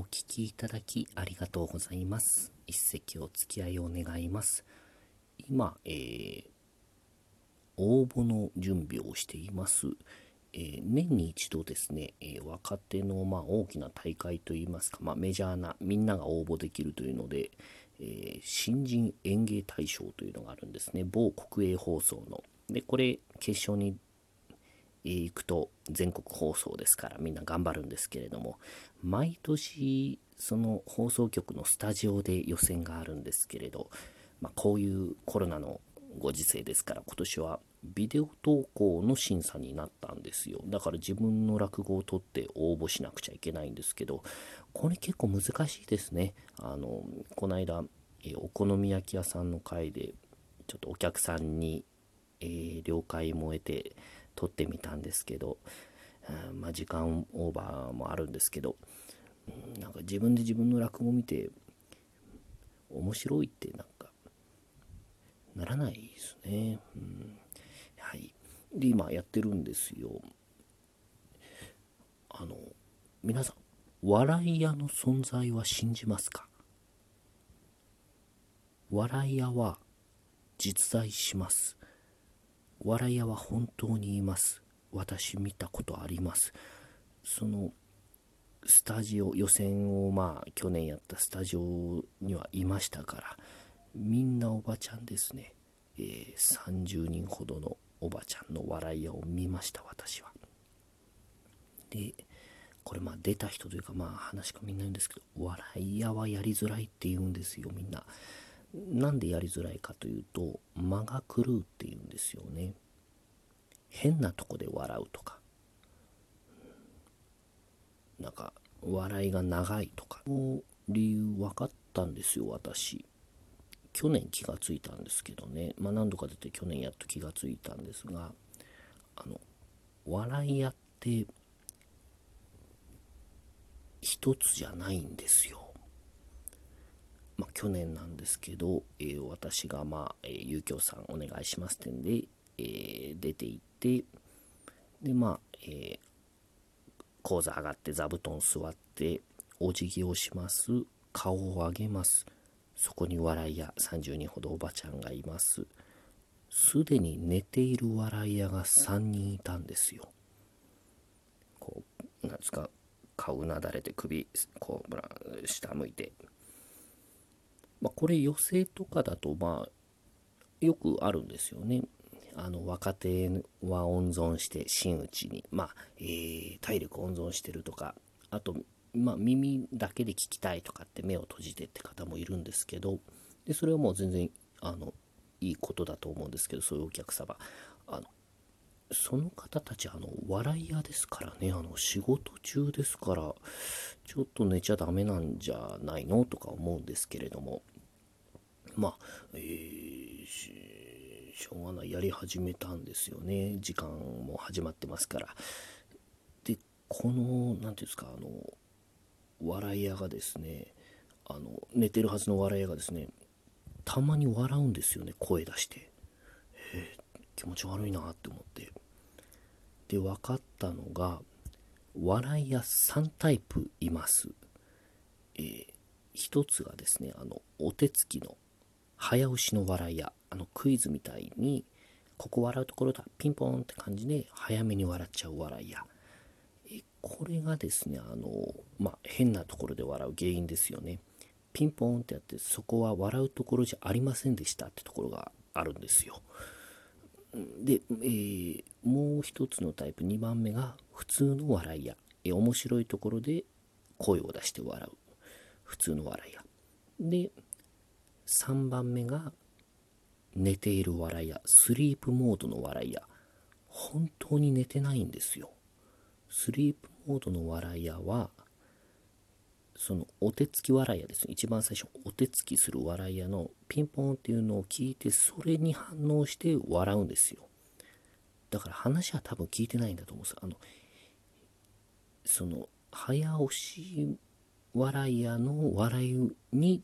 お聞きいただきありがとうございます。一席お付き合いを願います。今、えー、応募の準備をしています。えー、年に一度ですね、えー、若手のまあ大きな大会といいますか、まあ、メジャーなみんなが応募できるというので、え新人演芸大賞というのがあるんですね。某国営放送の。で、これ決勝に行くと全国放送ですからみんな頑張るんですけれども毎年その放送局のスタジオで予選があるんですけれど、まあ、こういうコロナのご時世ですから今年はビデオ投稿の審査になったんですよ。だから自分の落語を取って応募しなくちゃいけないんですけどこれ結構難しいですね。あのこの間えお好み焼き屋さんの会でちょっとお客さんに、えー、了解も得て撮ってみたんですけど、うん、まあ、時間オーバーもあるんですけど、うん、なんか自分で自分の落語見て面白いってなんかならないですね。うん、はい。で、今やってるんですよ。あの、皆さん、笑い屋の存在は信じますか？笑い屋は実在します。笑い屋は本当にいます。私見たことあります。そのスタジオ予選をまあ去年やったスタジオにはいましたからみんなおばちゃんですね、えー、30人ほどのおばちゃんの笑い屋を見ました私はでこれまあ出た人というかまあ話かみんないんですけど笑い屋はやりづらいって言うんですよみんななんでやりづらいかというと間が狂うっていうんですよね。変なとこで笑うとか。なんか笑いが長いとか。の理由分かったんですよ私。去年気がついたんですけどね。まあ何度か出て去年やっと気がついたんですがあの笑い屋って一つじゃないんですよ。まあ、去年なんですけど、えー、私が、まあ、えー、ゆうきょうさんお願いしますってんで、えー、出て行って、で、まあ、えー、講座上がって座布団座って、お辞儀をします。顔を上げます。そこに笑い屋30人ほどおばちゃんがいます。すでに寝ている笑い屋が3人いたんですよ。こう、なんですか、顔うなだれて首、こう、下向いて、まあ、これ予選とかだとまあよくあるんですよね。あの若手は温存して真打ちに、まあえー、体力温存してるとか。あと、まあ、耳だけで聞きたいとかって目を閉じてって方もいるんですけど。でそれはもう全然あのいいことだと思うんですけどそういうお客様。あのその方たちあの笑い屋ですからね。あの仕事中ですからちょっと寝ちゃダメなんじゃないの？とか思うんですけれども。まあ、えー、しょうがないやり始めたんですよね。時間も始まってますから。でこの何ていうんですかあの笑い屋がですねあの寝てるはずの笑い屋がですねたまに笑うんですよね声出して。えー、気持ち悪いなって思って。で分かったのが笑い屋3タイプいます。えー、一つがですねあのお手つきの早押しの笑いやあのクイズみたいにここ笑うところだ。ピンポンって感じで早めに笑っちゃう笑いやこれがですねあのまあ、変なところで笑う原因ですよね。ピンポンってやってそこは笑うところじゃありませんでしたってところがあるんですよ。で、えー、もう一つのタイプ2番目が普通の笑いや、え面白いところで声を出して笑う。普通の笑いやで3番目が寝ている笑いやスリープモードの笑いや本当に寝てないんですよ。スリープモードの笑いやはそのお手つき笑いやですね。一番最初お手つきする笑いやのピンポンっていうのを聞いてそれに反応して笑うんですよ。だから話は多分聞いてないんだと思うんです。あのその早押し笑いやの笑いに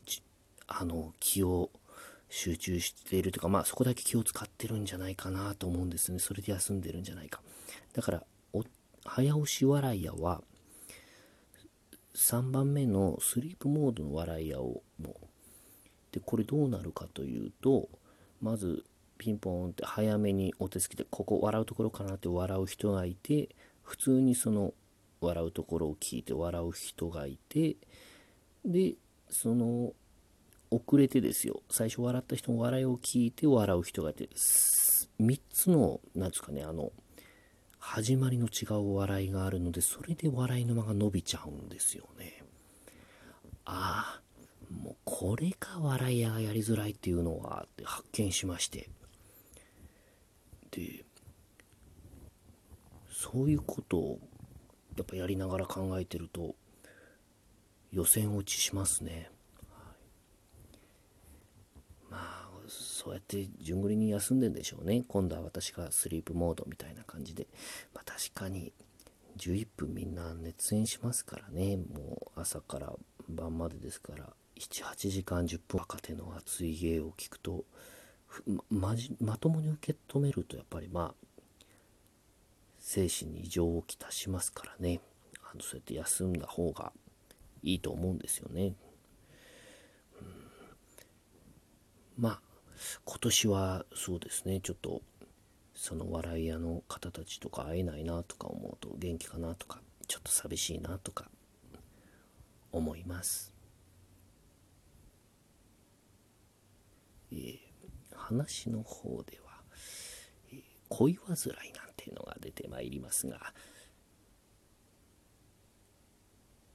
あの、気を集中しているというか、まあそこだけ気を使ってるんじゃないかなと思うんですね。それで休んでるんじゃないか。だから、早押し笑い屋は、3番目のスリープモードの笑い屋をもうでこれどうなるかというとまずピンポーンって早めにお手つきでここ笑うところかなって笑う人がいて普通にその笑うところを聞いて笑う人がいてでその遅れてですよ。最初笑った人の笑いを聞いて笑う人がいて3つの何ですかねあの始まりの違う笑いがあるのでそれで笑いの間が伸びちゃうんですよね。ああもうこれか笑い屋がやりづらいっていうのはって発見しまして。でそういうことをやっぱやりながら考えてると予選落ちしますね、はい、まあそうやって順繰りに休んでんでしょうね。今度は私がスリープモードみたいな感じで、まあ、確かに11分みんな熱演しますからね。もう朝から晩までですから。78時間10分若手の熱い芸を聞くとままともに受け止めるとやっぱりまあ精神に異常をきたしますからね。あのそうやって休んだ方がいいと思うんですよね、まあ今年はそうですねちょっとその笑い屋の方たちとか会えないなとか思うと元気かなとかちょっと寂しいなとか思います。えー、話の方では、えー、恋煩いなんていうのが出てまいりますが、